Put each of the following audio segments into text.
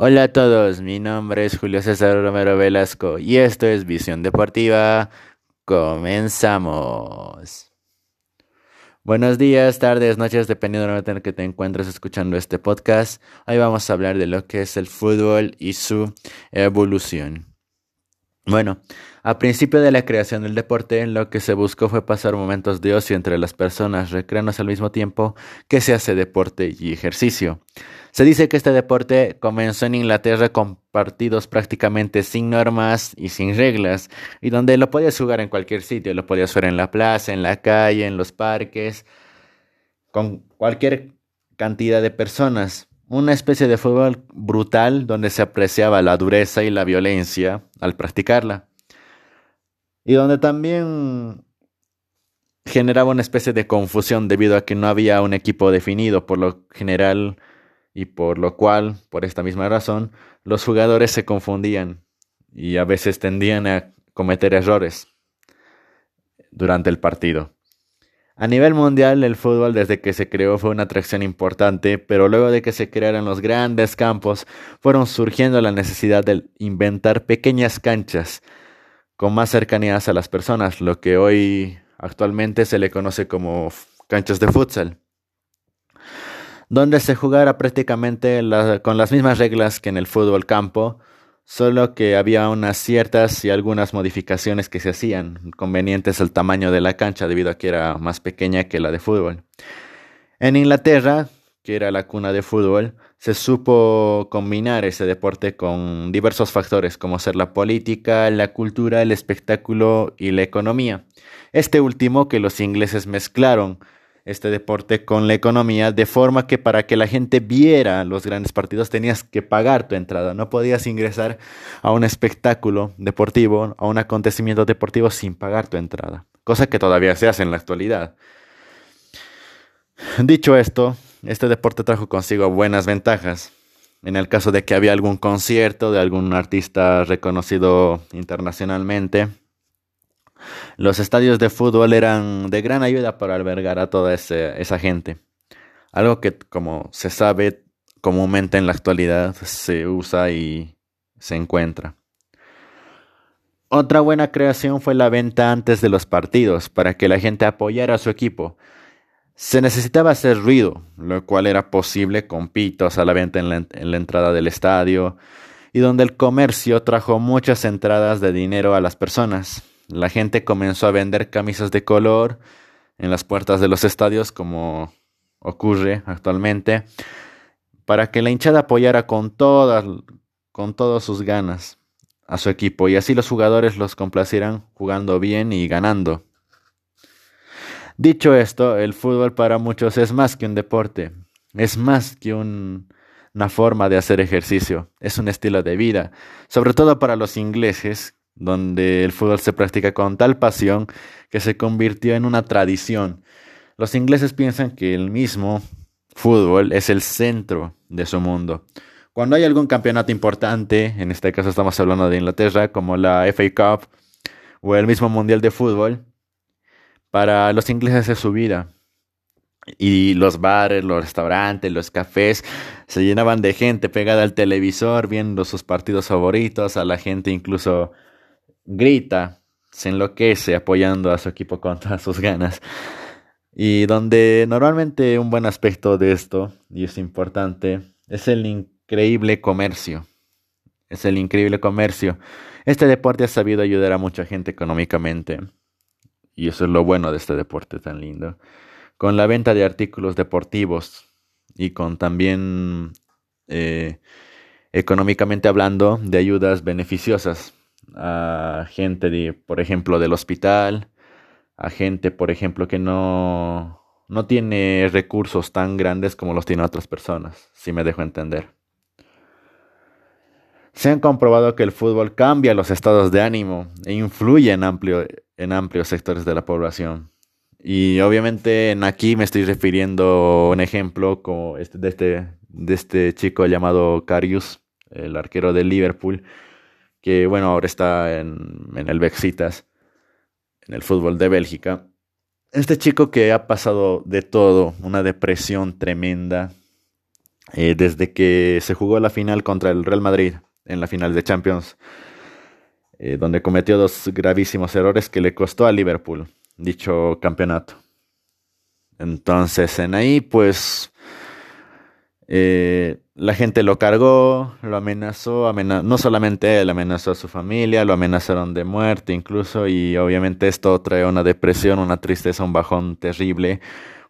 Hola a todos, mi nombre es Julio César Romero Velasco y esto es Visión Deportiva. Comenzamos. Buenos días, tardes, noches, dependiendo momento en que te encuentres escuchando este podcast. Hoy vamos a hablar de lo que es el fútbol y su evolución. Bueno, a principio de la creación del deporte, lo que se buscó fue pasar momentos de ocio entre las personas, recreándose al mismo tiempo que se hace deporte y ejercicio. Se dice que este deporte comenzó en Inglaterra con partidos prácticamente sin normas y sin reglas, y donde lo podías jugar en cualquier sitio, lo podías jugar en la plaza, en la calle, en los parques, con cualquier cantidad de personas. Una especie de fútbol brutal donde se apreciaba la dureza y la violencia al practicarla. Y donde también generaba una especie de confusión debido a que no había un equipo definido, por lo general y por lo cual, por esta misma razón, los jugadores se confundían y a veces tendían a cometer errores durante el partido. A nivel mundial, el fútbol desde que se creó fue una atracción importante, pero luego de que se crearon los grandes campos, fueron surgiendo la necesidad de inventar pequeñas canchas con más cercanías a las personas, lo que hoy actualmente se le conoce como canchas de futsal donde se jugara prácticamente con las mismas reglas que en el fútbol campo, solo que había unas ciertas y algunas modificaciones que se hacían convenientes al tamaño de la cancha debido a que era más pequeña que la de fútbol. En Inglaterra, que era la cuna de fútbol, se supo combinar ese deporte con diversos factores como ser la política, la cultura, el espectáculo y la economía. Este último que los ingleses mezclaron este deporte con la economía, de forma que para que la gente viera los grandes partidos tenías que pagar tu entrada, no podías ingresar a un espectáculo deportivo, a un acontecimiento deportivo sin pagar tu entrada, cosa que todavía se hace en la actualidad. Dicho esto, este deporte trajo consigo buenas ventajas. En el caso de que había algún concierto de algún artista reconocido internacionalmente, los estadios de fútbol eran de gran ayuda para albergar a toda esa gente. Algo que, como se sabe comúnmente en la actualidad, se usa y se encuentra. Otra buena creación fue la venta antes de los partidos, para que la gente apoyara a su equipo. Se necesitaba hacer ruido, lo cual era posible con pitos a la venta en la entrada del estadio, y donde el comercio trajo muchas entradas de dinero a las personas. La gente comenzó a vender camisas de color en las puertas de los estadios, como ocurre actualmente, para que la hinchada apoyara con todas, con sus ganas a su equipo y así los jugadores los complacieran jugando bien y ganando. Dicho esto, el fútbol para muchos es más que un deporte, es más que una forma de hacer ejercicio, es un estilo de vida, sobre todo para los ingleses donde el fútbol se practica con tal pasión que se convirtió en una tradición. Los ingleses piensan que el mismo fútbol es el centro de su mundo. Cuando hay algún campeonato importante, en este caso estamos hablando de Inglaterra, como la FA Cup o el mismo Mundial de Fútbol, para los ingleses es su vida. Y los bares, los restaurantes, los cafés se llenaban de gente pegada al televisor viendo sus partidos favoritos, a la gente incluso grita, se enloquece apoyando a su equipo con todas sus ganas. Y donde normalmente un buen aspecto de esto, y es importante, es el increíble comercio. Es el increíble comercio. Este deporte ha sabido ayudar a mucha gente económicamente. Y eso es lo bueno de este deporte tan lindo. Con la venta de artículos deportivos y con también, eh, económicamente hablando, de ayudas beneficiosas a gente, de, por ejemplo, del hospital, a gente, por ejemplo, que no, no tiene recursos tan grandes como los tienen otras personas, si me dejo entender. Se han comprobado que el fútbol cambia los estados de ánimo e influye en, amplio, en amplios sectores de la población. Y obviamente en aquí me estoy refiriendo a un ejemplo este, de, este, de este chico llamado Carius, el arquero de Liverpool, que bueno, ahora está en, el Bexitas, en el fútbol de Bélgica. Este chico que ha pasado de todo, una depresión tremenda, eh, desde que se jugó la final contra el Real Madrid en la final de Champions, eh, donde cometió dos gravísimos errores que le costó a Liverpool dicho campeonato. Entonces en ahí pues eh, la gente lo cargó, lo amenazó, no solamente él, amenazó a su familia, lo amenazaron de muerte incluso y obviamente esto trae una depresión, una tristeza, un bajón terrible.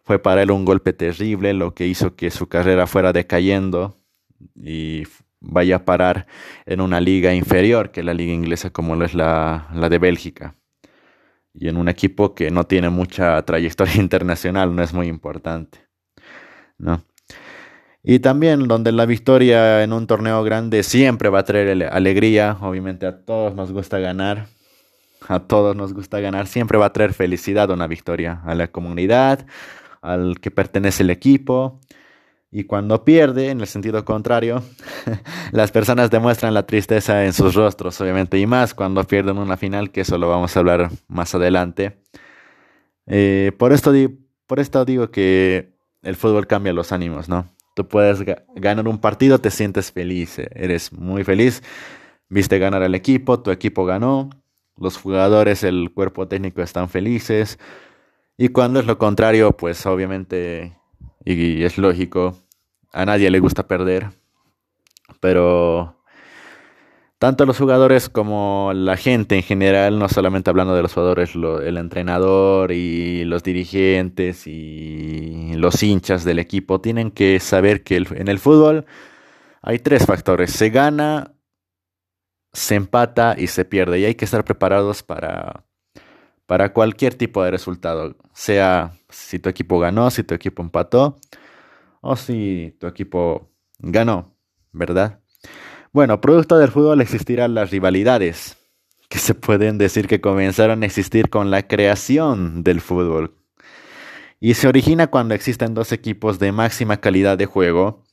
Fue para él un golpe terrible, lo que hizo que su carrera fuera decayendo y vaya a parar en una liga inferior que la liga inglesa como lo es la, la de Bélgica. Y en un equipo que no tiene mucha trayectoria internacional, no es muy importante. ¿no? Y también donde la victoria en un torneo grande siempre va a traer alegría. Obviamente a todos nos gusta ganar. A todos nos gusta ganar. Siempre va a traer felicidad una victoria a la comunidad, al que pertenece el equipo. Y cuando pierde, en el sentido contrario, las personas demuestran la tristeza en sus rostros, obviamente, y más cuando pierden una final, que eso lo vamos a hablar más adelante. Eh, por, esto por esto digo que el fútbol cambia los ánimos, ¿no? Puedes ganar un partido, te sientes feliz, eh, eres muy feliz. Viste ganar al equipo, tu equipo ganó, los jugadores, el cuerpo técnico están felices. Y cuando es lo contrario, pues obviamente, y es lógico, a nadie le gusta perder. Pero tanto los jugadores como la gente en general, no solamente hablando de los jugadores, el entrenador y los dirigentes y los hinchas del equipo, tienen que saber que en el fútbol hay tres factores. Se gana, se empata y se pierde. Y hay que estar preparados para, para cualquier tipo de resultado. Sea si tu equipo ganó, si tu equipo empató o si tu equipo ganó, ¿verdad? Bueno, producto del fútbol existirán las rivalidades, que se pueden decir que comenzaron a existir con la creación del fútbol. Y se origina cuando existen dos equipos de máxima calidad de juego,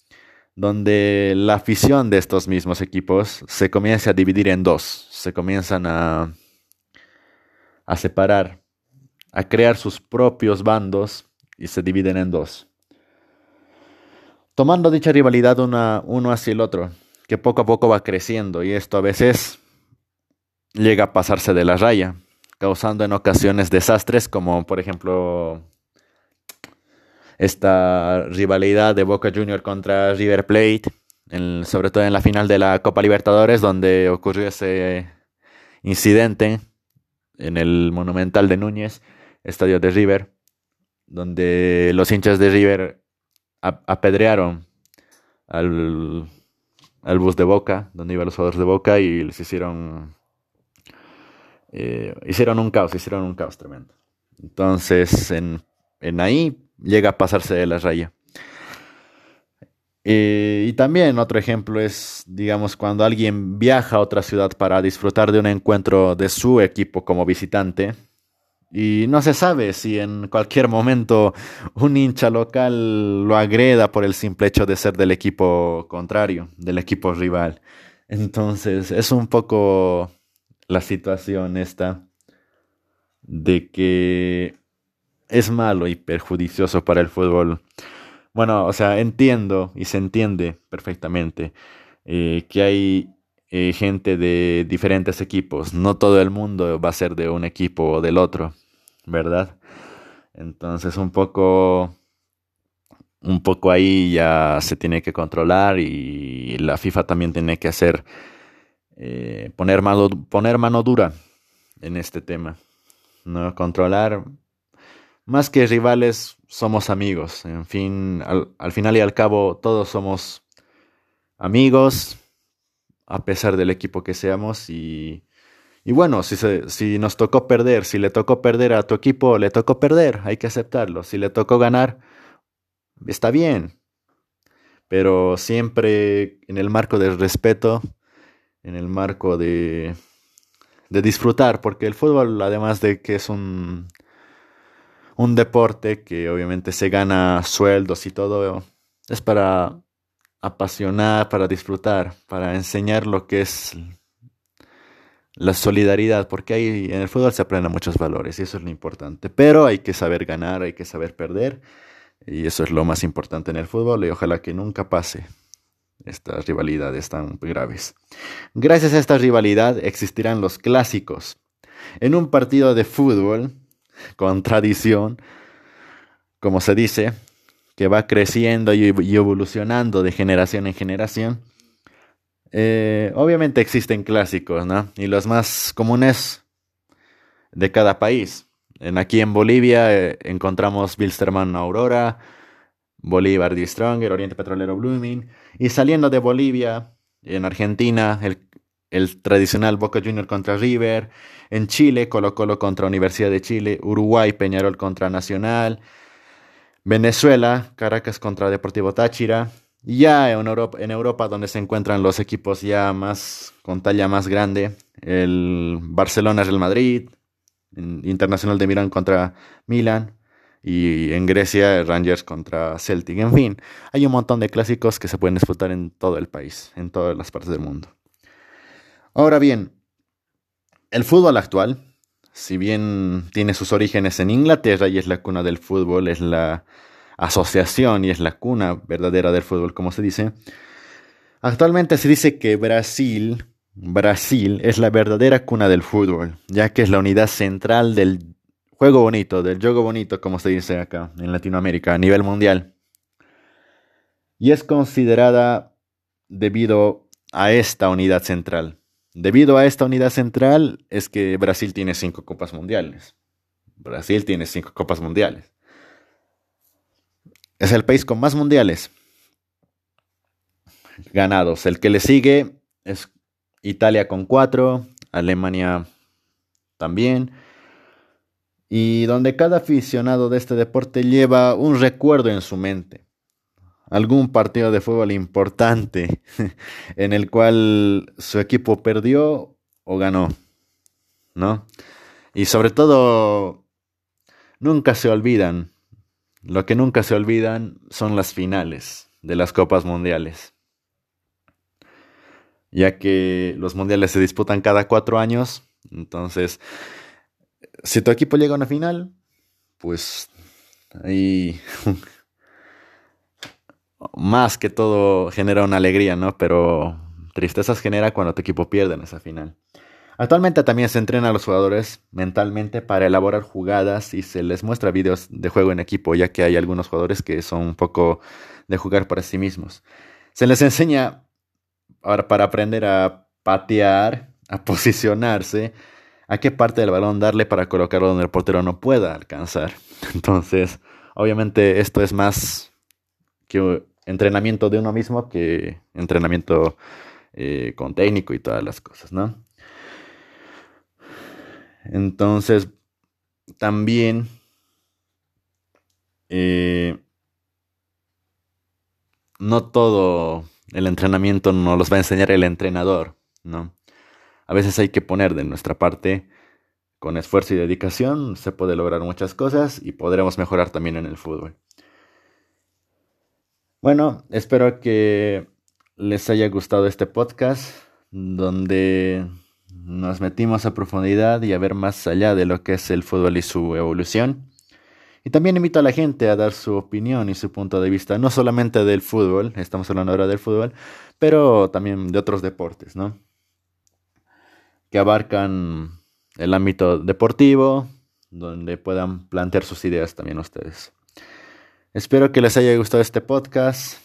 donde la afición de estos mismos equipos se comienza a dividir en dos, se comienzan a, a separar, a crear sus propios bandos y se dividen en dos. Tomando dicha rivalidad uno hacia el otro que poco a poco va creciendo y esto a veces llega a pasarse de la raya, causando en ocasiones desastres como por ejemplo esta rivalidad de Boca Junior contra River Plate, sobre todo en la final de la Copa Libertadores donde ocurrió ese incidente en el Monumental de Núñez, estadio de River, donde los hinchas de River apedrearon al al bus de Boca, donde iban los jugadores de Boca y les hicieron eh, hicieron un caos, hicieron un caos tremendo. Entonces, en, ahí llega a pasarse de la raya. Eh, y también otro ejemplo es, digamos, cuando alguien viaja a otra ciudad para disfrutar de un encuentro de su equipo como visitante, y no se sabe si en cualquier momento un hincha local lo agreda por el simple hecho de ser del equipo contrario, del equipo rival. Entonces es un poco la situación esta de que es malo y perjudicioso para el fútbol. Bueno, o sea, entiendo y se entiende perfectamente eh, que hay eh, gente de diferentes equipos. No todo el mundo va a ser de un equipo o del otro, ¿verdad? Entonces un poco, un poco ahí ya se tiene que controlar y la FIFA también tiene que hacer, eh, poner, mano, poner mano dura en este tema. ¿no? Controlar, más que rivales, somos amigos. En fin, al final y al cabo, todos somos amigos a pesar del equipo que seamos y, y bueno, si, si nos tocó perder, si le tocó perder a tu equipo, le tocó perder, hay que aceptarlo. Si le tocó ganar, está bien. Pero siempre en el marco del respeto, en el marco de, de disfrutar, porque el fútbol, además de que es un, un deporte que obviamente se gana sueldos y todo, es para apasionar, para disfrutar, para enseñar lo que es la solidaridad, porque ahí en el fútbol se aprenden muchos valores y eso es lo importante. Pero hay que saber ganar, hay que saber perder. Y eso es lo más importante en el fútbol y ojalá que nunca pase estas rivalidades tan graves. Gracias a esta rivalidad existirán los clásicos. En un partido de fútbol, con tradición, como se dice, que va creciendo y, evolucionando de generación en generación, eh, obviamente existen clásicos, ¿no? Y los más comunes de cada país. En, aquí en Bolivia eh, encontramos Bilsterman Aurora, Bolívar D. Stronger, Oriente Petrolero Blooming. Y saliendo de Bolivia, en Argentina, el, el tradicional Boca Junior contra River. En Chile, Colo Colo contra Universidad de Chile. Uruguay, Peñarol contra Nacional. Venezuela, Caracas contra Deportivo Táchira. Y ya en Europa, en Europa, donde se encuentran los equipos ya más con talla más grande, el Barcelona Real Madrid, Internacional de Milán contra Milan y en Grecia Rangers contra Celtic. En fin, hay un montón de clásicos que se pueden disputar en todo el país, en todas las partes del mundo. Ahora bien, el fútbol actual, si bien tiene sus orígenes en Inglaterra y es la cuna del fútbol, es la asociación y es la cuna verdadera del fútbol, como se dice, actualmente se dice que Brasil Brasil es la verdadera cuna del fútbol, ya que es la unidad central del juego bonito, del juego bonito, como se dice acá en Latinoamérica, a nivel mundial. Y es considerada debido a esta unidad central. Debido a esta unidad central es que Brasil tiene cinco copas mundiales. Brasil tiene cinco copas mundiales. Es el país con más mundiales ganados. El que le sigue es Italia con cuatro, Alemania también. Y donde cada aficionado de este deporte lleva un recuerdo en su mente. Algún partido de fútbol importante en el cual su equipo perdió o ganó. ¿No? Y sobre todo, nunca se olvidan. Lo que nunca se olvidan son las finales de las Copas Mundiales ya que los mundiales se disputan cada cuatro años. Entonces, si tu equipo llega a una final, pues ahí más que todo genera una alegría, ¿no? Pero tristezas genera cuando tu equipo pierde en esa final. Actualmente también se entrena a los jugadores mentalmente para elaborar jugadas y se les muestra videos de juego en equipo, ya que hay algunos jugadores que son un poco de jugar para sí mismos. Se les enseña Ahora, para aprender a patear, a posicionarse, a qué parte del balón darle para colocarlo donde el portero no pueda alcanzar. Entonces, obviamente esto es más que entrenamiento de uno mismo que entrenamiento eh, con técnico y todas las cosas, ¿no? Entonces, también eh, no todo el entrenamiento nos los va a enseñar el entrenador, ¿no? A veces hay que poner de nuestra parte, con esfuerzo y dedicación, se puede lograr muchas cosas y podremos mejorar también en el fútbol. Bueno, espero que les haya gustado este podcast, donde nos metimos a profundidad y a ver más allá de lo que es el fútbol y su evolución. Y también invito a la gente a dar su opinión y su punto de vista, no solamente del fútbol, estamos hablando ahora del fútbol, pero también de otros deportes, ¿no? Que abarcan el ámbito deportivo, donde puedan plantear sus ideas también ustedes. Espero que les haya gustado este podcast,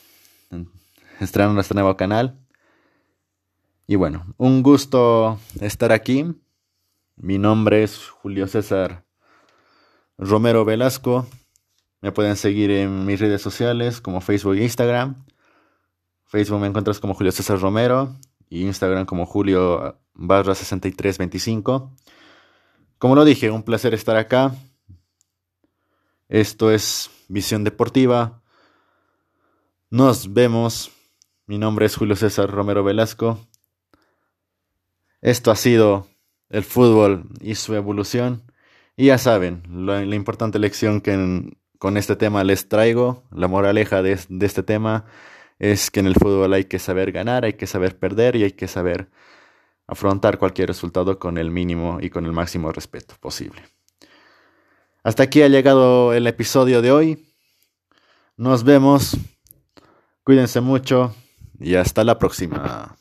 estrenando nuestro nuevo canal. Y bueno, un gusto estar aquí. Mi nombre es Julio César Romero Velasco. Me pueden seguir en mis redes sociales como Facebook e Instagram. Facebook me encuentras como Julio César Romero y Instagram como Julio barra 6325. Como lo dije, un placer estar acá. Esto es Visión Deportiva. Nos vemos. Mi nombre es Julio César Romero Velasco. Esto ha sido el fútbol y su evolución. Y ya saben, la, importante lección que con este tema les traigo, la moraleja de, de este tema, es que en el fútbol hay que saber ganar, hay que saber perder y hay que saber afrontar cualquier resultado con el mínimo y con el máximo respeto posible. Hasta aquí ha llegado el episodio de hoy. Nos vemos. Cuídense mucho y hasta la próxima.